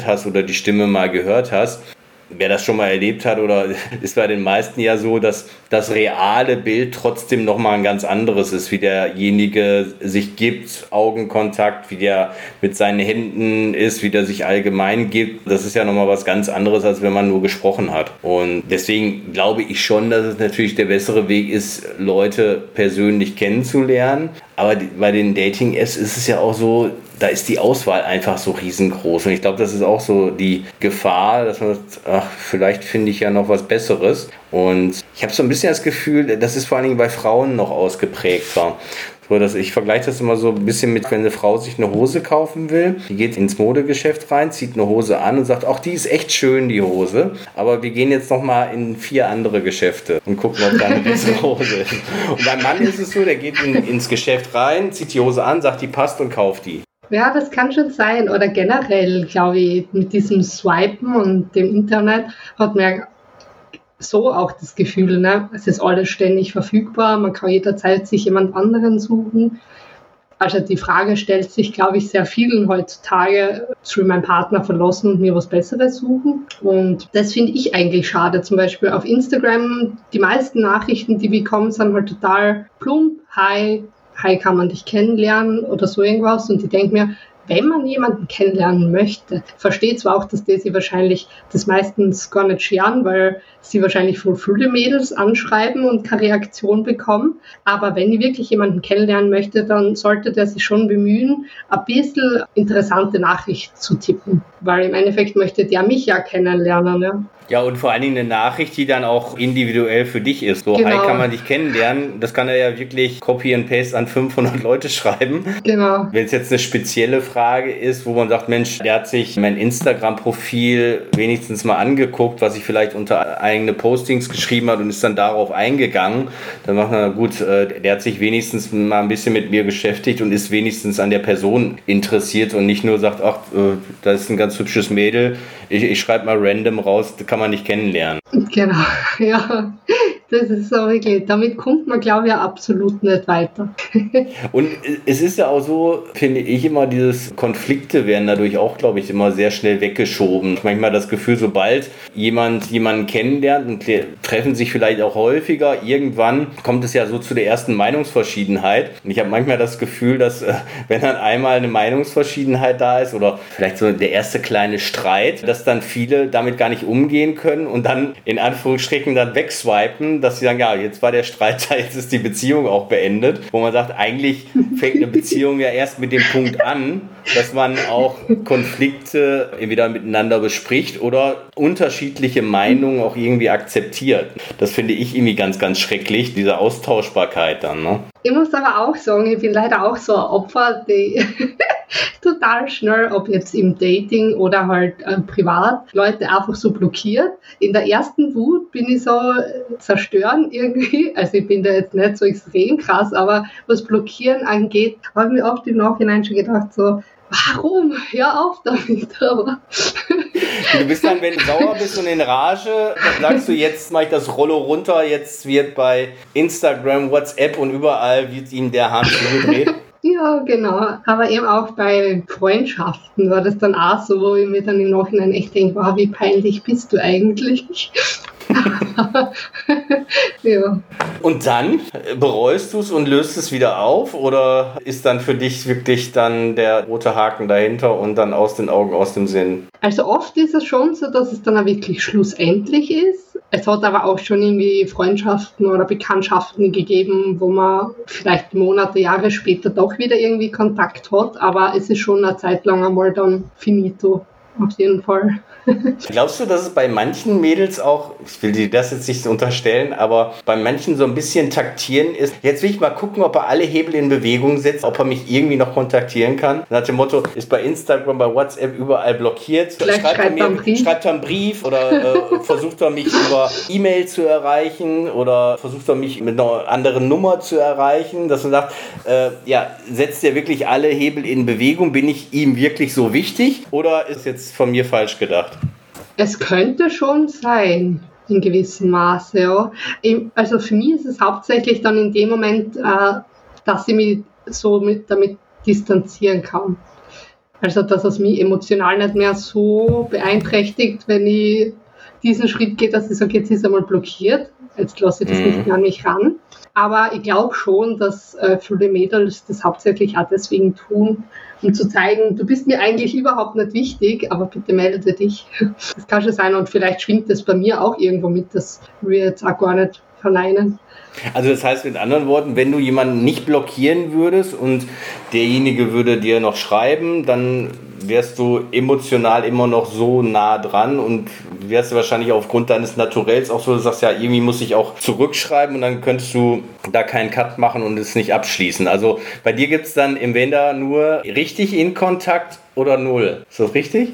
Speaker 1: telefoniert hast oder die Stimme mal gehört hast, wer das schon mal erlebt hat oder [laughs] ist bei den meisten ja so, dass das reale Bild trotzdem nochmal ein ganz anderes ist, wie derjenige sich gibt, Augenkontakt, wie der mit seinen Händen ist, wie der sich allgemein gibt. Das ist ja nochmal was ganz anderes, als wenn man nur gesprochen hat. Und deswegen glaube ich schon, dass es natürlich der bessere Weg ist, Leute persönlich kennenzulernen. Aber bei den Dating-Apps ist es ja auch so, da ist die Auswahl einfach so riesengroß. Und ich glaube, das ist auch so die Gefahr, dass man sagt, ach, vielleicht finde ich ja noch was Besseres. Und ich habe so ein bisschen das Gefühl, das ist vor allen Dingen bei Frauen noch ausgeprägter. So, dass ich vergleiche das immer so ein bisschen mit, wenn eine Frau sich eine Hose kaufen will, die geht ins Modegeschäft rein, zieht eine Hose an und sagt, ach, die ist echt schön, die Hose. Aber wir gehen jetzt noch mal in vier andere Geschäfte und gucken, ob da eine bessere [laughs] Hose ist. Und beim Mann ist es so, der geht in, ins Geschäft rein, zieht die Hose an, sagt, die passt und kauft die.
Speaker 3: Ja, das kann schon sein. Oder generell, glaube ich, mit diesem Swipen und dem Internet hat man so auch das Gefühl, ne? es ist alles ständig verfügbar, man kann jederzeit sich jemand anderen suchen. Also die Frage stellt sich, glaube ich, sehr vielen heutzutage, soll meinen Partner verlassen und mir was Besseres suchen? Und das finde ich eigentlich schade. Zum Beispiel auf Instagram, die meisten Nachrichten, die wir bekommen, sind halt total plump, hi, hi, kann man dich kennenlernen oder so irgendwas. Und ich denke mir, wenn man jemanden kennenlernen möchte, versteht zwar auch, dass die sie wahrscheinlich das meistens gar nicht scheren, weil sie wahrscheinlich voll viele Mädels anschreiben und keine Reaktion bekommen. Aber wenn ich wirklich jemanden kennenlernen möchte, dann sollte der sich schon bemühen, ein bisschen interessante Nachricht zu tippen. Weil im Endeffekt möchte der mich ja kennenlernen. Ja.
Speaker 1: Ja, und vor allen Dingen eine Nachricht, die dann auch individuell für dich ist. So, genau. hi, kann man dich kennenlernen. Das kann er ja wirklich Copy and Paste an 500 [laughs] Leute schreiben. Genau. Wenn es jetzt eine spezielle Frage ist, wo man sagt, Mensch, der hat sich mein Instagram-Profil wenigstens mal angeguckt, was ich vielleicht unter eigene Postings geschrieben hat und ist dann darauf eingegangen, dann macht man, gut, äh, der hat sich wenigstens mal ein bisschen mit mir beschäftigt und ist wenigstens an der Person interessiert und nicht nur sagt, ach, äh, das ist ein ganz hübsches Mädel, ich, ich schreibe mal random raus, kann man nicht kennenlernen.
Speaker 3: Genau, [laughs] ja. Das ist so wirklich, damit kommt man, glaube ich, absolut nicht weiter. [laughs]
Speaker 1: Und es ist ja auch so, finde ich immer, dieses Konflikte werden dadurch auch, glaube ich, immer sehr schnell weggeschoben. Manchmal das Gefühl, sobald jemand jemanden kennenlernt und treffen sich vielleicht auch häufiger, irgendwann kommt es ja so zu der ersten Meinungsverschiedenheit. Und ich habe manchmal das Gefühl, dass äh, wenn dann einmal eine Meinungsverschiedenheit da ist oder vielleicht so der erste kleine Streit, dass dann viele damit gar nicht umgehen können und dann in Anführungsstrichen dann wegswipen dass sie sagen, ja, jetzt war der Streit da, [laughs] jetzt ist die Beziehung auch beendet. Wo man sagt, eigentlich fängt eine Beziehung ja erst mit dem Punkt an, dass man auch Konflikte entweder miteinander bespricht oder unterschiedliche Meinungen auch irgendwie akzeptiert. Das finde ich irgendwie ganz, ganz schrecklich, diese Austauschbarkeit dann. Ne?
Speaker 3: Ich muss aber auch sagen, ich bin leider auch so ein Opfer, die [laughs] total schnell, ob jetzt im Dating oder halt äh, privat, Leute einfach so blockiert. In der ersten Wut bin ich so äh, zerstören irgendwie. Also ich bin da jetzt nicht so extrem krass, aber was Blockieren angeht, habe ich mir oft im Nachhinein schon gedacht, so, warum? Hör auf damit. [laughs] Aber
Speaker 1: du bist dann, wenn du sauer bist und in Rage, dann sagst du, jetzt mache ich das Rollo runter, jetzt wird bei Instagram, WhatsApp und überall wird ihm der Hahn zugedreht.
Speaker 3: Ja, genau. Aber eben auch bei Freundschaften war das dann auch so, wo ich mir dann im Nachhinein echt denke, wow, wie peinlich bist du eigentlich? [laughs]
Speaker 1: ja. Und dann bereust du es und löst es wieder auf? Oder ist dann für dich wirklich dann der rote Haken dahinter und dann aus den Augen, aus dem Sinn?
Speaker 3: Also oft ist es schon so, dass es dann auch wirklich schlussendlich ist. Es hat aber auch schon irgendwie Freundschaften oder Bekanntschaften gegeben, wo man vielleicht Monate, Jahre später doch wieder irgendwie Kontakt hat. Aber es ist schon eine Zeit lang einmal dann finito. Auf jeden Fall. [laughs]
Speaker 1: Glaubst du, dass es bei manchen Mädels auch, ich will dir das jetzt nicht unterstellen, aber bei manchen so ein bisschen taktieren ist? Jetzt will ich mal gucken, ob er alle Hebel in Bewegung setzt, ob er mich irgendwie noch kontaktieren kann. Nach dem Motto, ist bei Instagram, bei WhatsApp überall blockiert.
Speaker 3: Vielleicht schreibt, er mir,
Speaker 1: schreibt er einen Brief oder äh, [laughs] versucht er mich über E-Mail zu erreichen oder versucht er mich mit einer anderen Nummer zu erreichen, dass man sagt, äh, ja, setzt er wirklich alle Hebel in Bewegung? Bin ich ihm wirklich so wichtig oder ist jetzt von mir falsch gedacht?
Speaker 3: Es könnte schon sein, in gewissem Maße. Ja. Also für mich ist es hauptsächlich dann in dem Moment, äh, dass ich mich so mit, damit distanzieren kann. Also dass es mich emotional nicht mehr so beeinträchtigt, wenn ich diesen Schritt gehe, dass ich sage, jetzt ist er mal blockiert, jetzt lasse ich das mhm. nicht mehr an mich ran. Aber ich glaube schon, dass äh, viele Mädels das hauptsächlich auch deswegen tun, um zu zeigen, du bist mir eigentlich überhaupt nicht wichtig, aber bitte melde dich. Das kann schon sein und vielleicht schwingt das bei mir auch irgendwo mit, dass wir jetzt auch gar nicht verneinen.
Speaker 1: Also das heißt mit anderen Worten, wenn du jemanden nicht blockieren würdest und derjenige würde dir noch schreiben, dann wärst du emotional immer noch so nah dran und wärst du wahrscheinlich aufgrund deines Naturells auch so, du sagst ja, irgendwie muss ich auch zurückschreiben und dann könntest du da keinen Cut machen und es nicht abschließen. Also bei dir gibt es dann im Wender nur richtig in Kontakt oder null. Ist das richtig?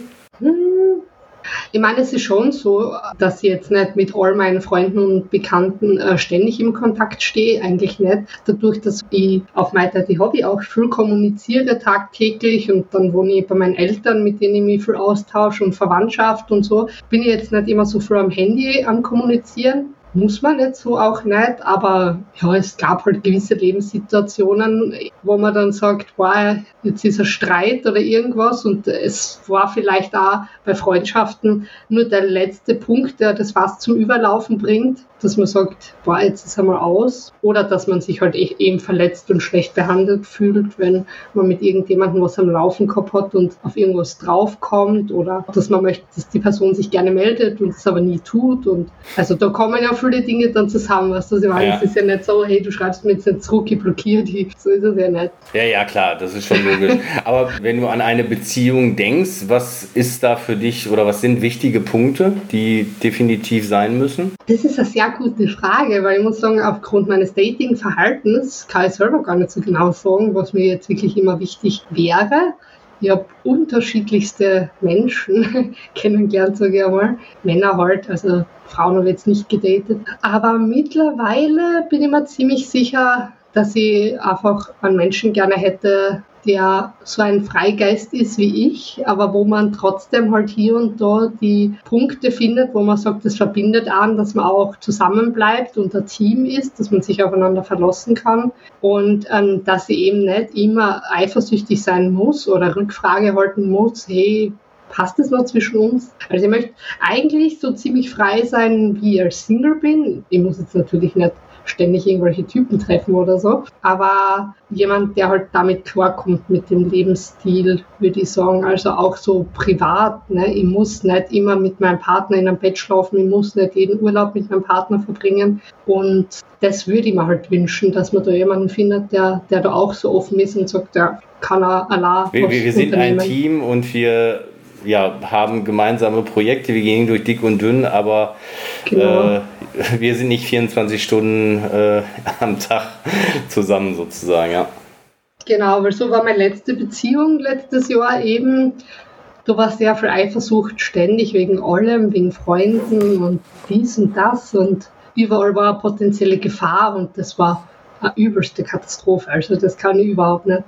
Speaker 3: Ich meine, es ist schon so, dass ich jetzt nicht mit all meinen Freunden und Bekannten äh, ständig im Kontakt stehe, eigentlich nicht. Dadurch, dass ich auf My Daddy Hobby auch viel kommuniziere tagtäglich und dann wohne ich bei meinen Eltern, mit denen ich mich viel austausche und Verwandtschaft und so, bin ich jetzt nicht immer so viel am Handy am Kommunizieren muss man nicht so auch nicht, aber ja, es gab halt gewisse Lebenssituationen, wo man dann sagt, wow, jetzt ist ein Streit oder irgendwas und es war vielleicht auch bei Freundschaften nur der letzte Punkt, der das Fass zum Überlaufen bringt, dass man sagt, boah, jetzt ist einmal aus. Oder dass man sich halt e-, eben verletzt und schlecht behandelt fühlt, wenn man mit irgendjemandem was am Laufen gehabt hat und auf irgendwas draufkommt oder dass man möchte, dass die Person sich gerne meldet und es aber nie tut. Und also da kommen ja viele Dinge dann zusammen, was du, ich meine, ja. es ist ja nicht so, hey, du schreibst mir jetzt nicht zurück, ich blockiere die, so ist es ja nicht.
Speaker 1: Ja, ja, klar, das ist schon logisch. [laughs] aber wenn du an eine Beziehung denkst, was ist da für dich oder was sind wichtige Punkte, die definitiv sein müssen?
Speaker 3: Das ist eine sehr gute Frage, weil ich muss sagen, aufgrund meines Dating-Verhaltens kann ich selber gar nicht so genau sagen, was mir jetzt wirklich immer wichtig wäre. Ich habe unterschiedlichste Menschen [laughs] kennengelernt, sage ich einmal. Männer halt, also Frauen habe ich jetzt nicht gedatet. Aber mittlerweile bin ich mir ziemlich sicher, dass ich einfach einen Menschen gerne hätte, der so ein Freigeist ist wie ich, aber wo man trotzdem halt hier und da die Punkte findet, wo man sagt, das verbindet an, dass man auch zusammenbleibt und ein Team ist, dass man sich aufeinander verlassen kann und ähm, dass sie eben nicht immer eifersüchtig sein muss oder Rückfrage halten muss, hey, passt es noch zwischen uns? Also ich möchte eigentlich so ziemlich frei sein, wie ich als Single bin. Ich muss jetzt natürlich nicht ständig irgendwelche Typen treffen oder so. Aber jemand, der halt damit klarkommt mit dem Lebensstil, würde ich sagen. Also auch so privat. Ne? Ich muss nicht immer mit meinem Partner in einem Bett schlafen, ich muss nicht jeden Urlaub mit meinem Partner verbringen. Und das würde ich mir halt wünschen, dass man da jemanden findet, der, der da auch so offen ist und sagt, ja, kann er allein.
Speaker 1: Wir, wir sind ein Team und wir ja, haben gemeinsame Projekte, wir gehen durch dick und dünn, aber genau. äh, wir sind nicht 24 Stunden äh, am Tag zusammen sozusagen, ja.
Speaker 3: Genau, weil so war meine letzte Beziehung letztes Jahr eben. Da war sehr viel Eifersucht ständig wegen allem, wegen Freunden und dies und das und überall war eine potenzielle Gefahr und das war eine übelste Katastrophe. Also das kann ich überhaupt nicht.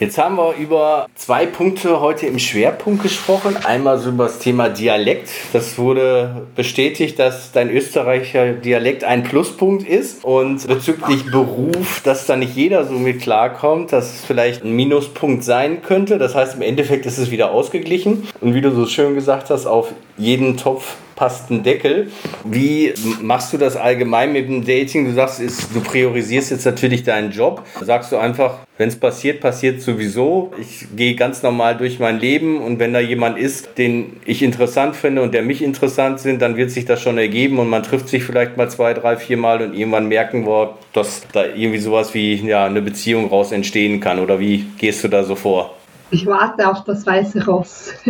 Speaker 1: Jetzt haben wir über zwei Punkte heute im Schwerpunkt gesprochen. Einmal so über das Thema Dialekt. Das wurde bestätigt, dass dein österreichischer Dialekt ein Pluspunkt ist. Und bezüglich Beruf, dass da nicht jeder so mit klarkommt, dass es vielleicht ein Minuspunkt sein könnte. Das heißt, im Endeffekt ist es wieder ausgeglichen. Und wie du so schön gesagt hast, auf jeden Topf passt ein Deckel. Wie machst du das allgemein mit dem Dating? Du sagst, du priorisierst jetzt natürlich deinen Job. Sagst du einfach, wenn es passiert, passiert sowieso. Ich gehe ganz normal durch mein Leben und wenn da jemand ist, den ich interessant finde und der mich interessant sind, dann wird sich das schon ergeben und man trifft sich vielleicht mal zwei, drei, vier Mal und irgendwann merken wir, dass da irgendwie sowas wie ja, eine Beziehung raus entstehen kann. Oder wie gehst du da so vor?
Speaker 3: Ich warte auf das weiße Ross. [laughs]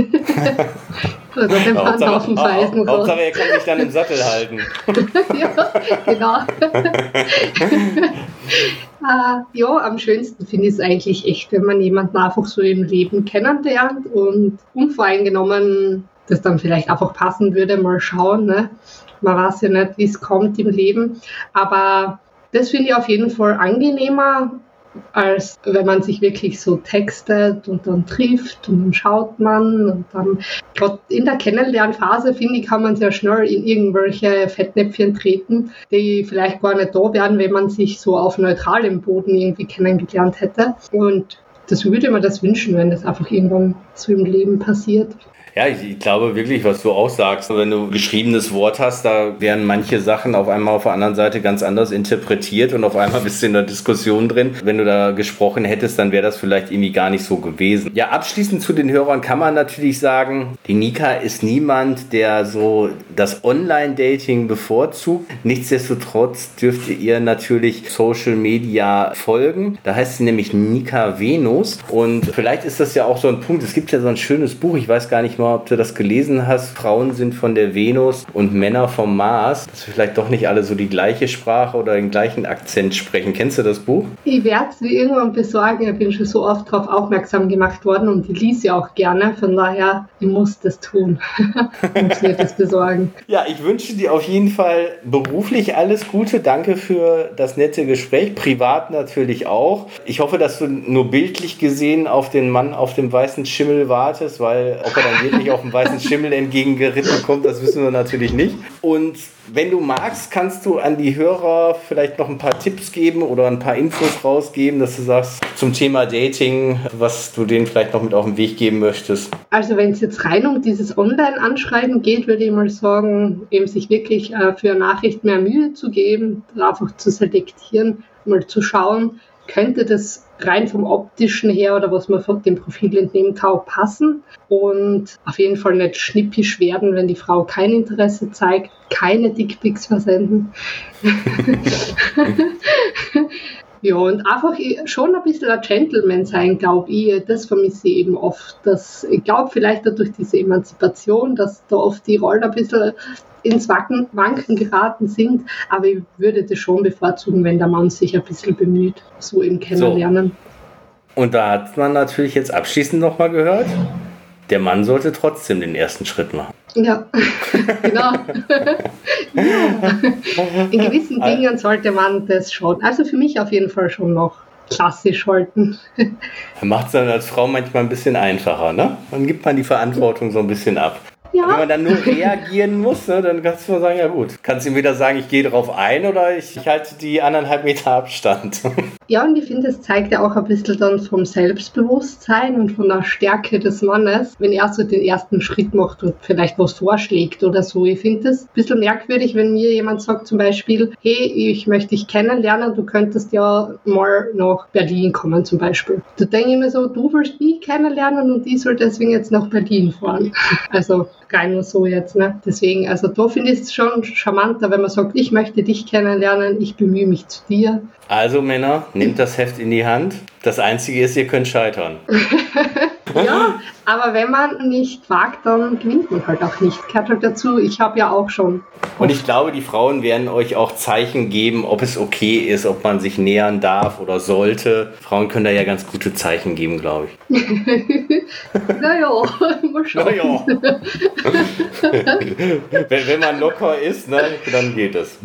Speaker 1: Oder den Mann auf dem weißen Ross. Hauptsache, er kann sich dann im Sattel halten. [laughs]
Speaker 3: ja, genau. uh, [laughs] ja, am schönsten finde ich es eigentlich echt, wenn man jemanden einfach so im Leben kennenlernt und unvoreingenommen das dann vielleicht einfach passen würde, mal schauen. Ne? Man weiß ja nicht, wie es kommt im Leben. Aber das finde ich auf jeden Fall angenehmer, als wenn man sich wirklich so textet und dann trifft und dann schaut man und dann, gerade in der Kennenlernphase, finde ich, kann man sehr schnell in irgendwelche Fettnäpfchen treten, die vielleicht gar nicht da wären, wenn man sich so auf neutralem Boden irgendwie kennengelernt hätte. Und das würde man das wünschen, wenn das einfach irgendwann so im Leben passiert.
Speaker 1: Ja, ich, glaube wirklich, was du auch sagst. Wenn du geschriebenes Wort hast, da werden manche Sachen auf einmal auf der anderen Seite ganz anders interpretiert und auf einmal bist du in der Diskussion drin. Wenn du da gesprochen hättest, dann wäre das vielleicht irgendwie gar nicht so gewesen. Ja, abschließend zu den Hörern kann man natürlich sagen, die Nika ist niemand, der so das Online-Dating bevorzugt. Nichtsdestotrotz dürft ihr ihr natürlich Social Media folgen. Da heißt sie nämlich Nika Venus und vielleicht ist das ja auch so ein Punkt. Es gibt ja so ein schönes Buch, ich weiß gar nicht mal, ob du das gelesen hast. Frauen sind von der Venus und Männer vom Mars. Dass wir vielleicht doch nicht alle so die gleiche Sprache oder den gleichen Akzent sprechen. Kennst du das Buch?
Speaker 3: Ich werde es mir irgendwann besorgen. Ich bin schon so oft darauf aufmerksam gemacht worden und ich lese ja auch gerne. Von daher, ich muss das tun. muss mir das besorgen.
Speaker 1: Ja, ich wünsche dir auf jeden Fall beruflich alles Gute. Danke für das nette Gespräch. Privat natürlich auch. Ich hoffe, dass du nur bildlich gesehen auf den Mann auf dem weißen Schimmel wartest, weil ob er dann wirklich auf dem weißen Schimmel entgegengeritten kommt, das wissen wir natürlich nicht. Und wenn du magst, kannst du an die Hörer vielleicht noch ein paar Tipps geben oder ein paar Infos rausgeben, dass du sagst zum Thema Dating, was du denen vielleicht noch mit auf den Weg geben möchtest.
Speaker 3: Also wenn es jetzt rein um dieses Online-Anschreiben geht, würde ich mal sagen, eben sich wirklich äh, für Nachricht mehr Mühe zu geben, einfach zu selektieren, mal zu schauen, könnte das rein vom optischen her oder was man von dem Profil entnehmen kann, passen und auf jeden Fall nicht schnippisch werden, wenn die Frau kein Interesse zeigt, keine Dickpics versenden. [laughs] [laughs] ja, und einfach schon ein bisschen ein Gentleman sein, glaube ich. Das vermisse ich eben oft. Dass, ich glaube, vielleicht durch diese Emanzipation, dass da oft die Rollen ein bisschen ins Wacken, Wanken geraten sind. Aber ich würde das schon bevorzugen, wenn der Mann sich ein bisschen bemüht, so im Kennenlernen.
Speaker 1: So. Und da hat man natürlich jetzt abschließend nochmal gehört, der Mann sollte trotzdem den ersten Schritt machen.
Speaker 3: Ja, [laughs] genau. ja. In gewissen Dingen sollte man das schon, also für mich auf jeden Fall schon noch klassisch halten.
Speaker 1: Macht es dann als Frau manchmal ein bisschen einfacher, ne? Dann gibt man die Verantwortung so ein bisschen ab. Ja. Wenn man dann nur reagieren muss, ne, dann kannst du mal sagen, ja gut, kannst du wieder sagen, ich gehe darauf ein oder ich, ich halte die anderthalb Meter Abstand. [laughs]
Speaker 3: Ja, und ich finde, es zeigt ja auch ein bisschen dann vom Selbstbewusstsein und von der Stärke des Mannes, wenn er so den ersten Schritt macht und vielleicht was vorschlägt oder so. Ich finde es ein bisschen merkwürdig, wenn mir jemand sagt zum Beispiel, hey, ich möchte dich kennenlernen, du könntest ja mal nach Berlin kommen zum Beispiel. Da denke ich mir so, du willst mich kennenlernen und ich soll deswegen jetzt nach Berlin fahren. [laughs] Also rein nur so jetzt. Ne? Deswegen, also da finde ich es schon charmanter, wenn man sagt, ich möchte dich kennenlernen, ich bemühe mich zu dir.
Speaker 1: Also Männer, nehmt das Heft in die Hand. Das Einzige ist, ihr könnt scheitern. [laughs]
Speaker 3: ja, aber wenn man nicht wagt, dann gewinnt man halt auch nicht. Gehört halt dazu. Ich habe ja auch schon.
Speaker 1: Und ich glaube, die Frauen werden euch auch Zeichen geben, ob es okay ist, ob man sich nähern darf oder sollte. Frauen können da ja ganz gute Zeichen geben, glaube ich. [laughs]
Speaker 3: naja, [laughs] mal schauen. Naja. [laughs]
Speaker 1: wenn, wenn man locker ist, ne, dann geht es.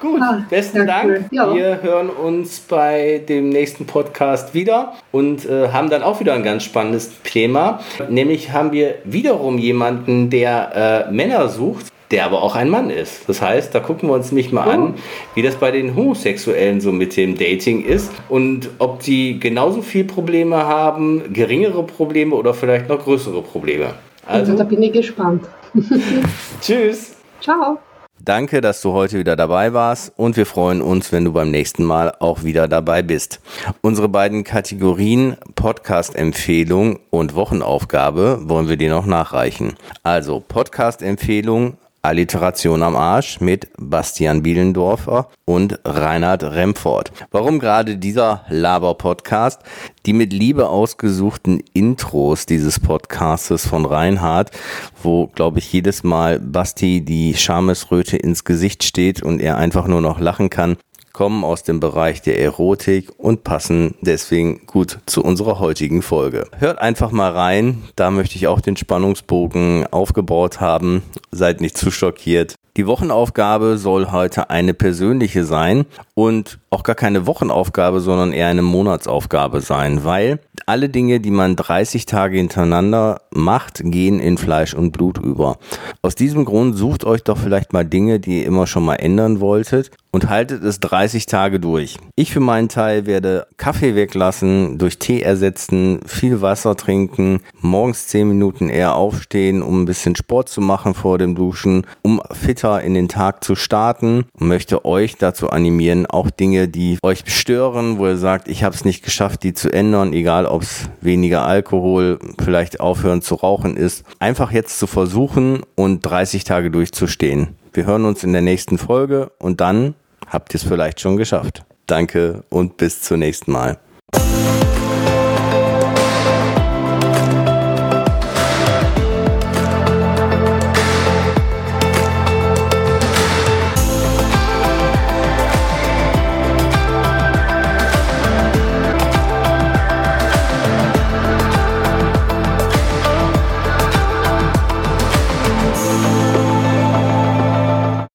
Speaker 1: Gut, ah, besten Dank. Ja. Wir hören uns bei dem nächsten Podcast wieder und äh, haben dann auch wieder ein ganz spannendes Thema. Nämlich haben wir wiederum jemanden, der äh, Männer sucht, der aber auch ein Mann ist. Das heißt, da gucken wir uns nämlich mal oh. an, wie das bei den Homosexuellen so mit dem Dating ist und ob die genauso viel Probleme haben, geringere Probleme oder vielleicht noch größere Probleme.
Speaker 3: Also, also da bin ich gespannt. [laughs] [laughs]
Speaker 1: Tschüss.
Speaker 3: Ciao.
Speaker 7: Danke, dass du heute wieder dabei warst und wir freuen uns, wenn du beim nächsten Mal auch wieder dabei bist. Unsere beiden Kategorien Podcast-Empfehlung und Wochenaufgabe wollen wir dir noch nachreichen. Also Podcast-Empfehlung Alliteration am Arsch mit Bastian Bielendorfer und Reinhard Remford. Warum gerade dieser Laber-Podcast? Die mit Liebe ausgesuchten Intros dieses Podcastes von Reinhard, wo, glaube ich, jedes Mal Basti die Schamesröte ins Gesicht steht und er einfach nur noch lachen kann, kommen aus dem Bereich der Erotik und passen deswegen gut zu unserer heutigen Folge. Hört einfach mal rein, da möchte ich auch den Spannungsbogen aufgebaut haben. Seid nicht zu schockiert.
Speaker 1: Die Wochenaufgabe soll heute eine persönliche sein und auch gar keine Wochenaufgabe, sondern eher eine Monatsaufgabe sein, weil alle Dinge, die man 30 Tage hintereinander macht, gehen in Fleisch und Blut über. Aus diesem Grund sucht euch doch vielleicht mal Dinge, die ihr immer schon mal ändern wolltet und haltet es 30 Tage durch. Ich für meinen Teil werde Kaffee weglassen, durch Tee ersetzen, viel Wasser trinken, morgens 10 Minuten eher aufstehen, um ein bisschen Sport zu machen vor dem Duschen, um fitter in den Tag zu starten und möchte euch dazu animieren, auch Dinge, die euch stören, wo ihr sagt, ich habe es nicht geschafft, die zu ändern, egal ob es weniger Alkohol, vielleicht aufhören zu rauchen ist, einfach jetzt zu versuchen und 30 Tage durchzustehen. Wir hören uns in der nächsten Folge und dann habt ihr es vielleicht schon geschafft. Danke und bis zum nächsten Mal.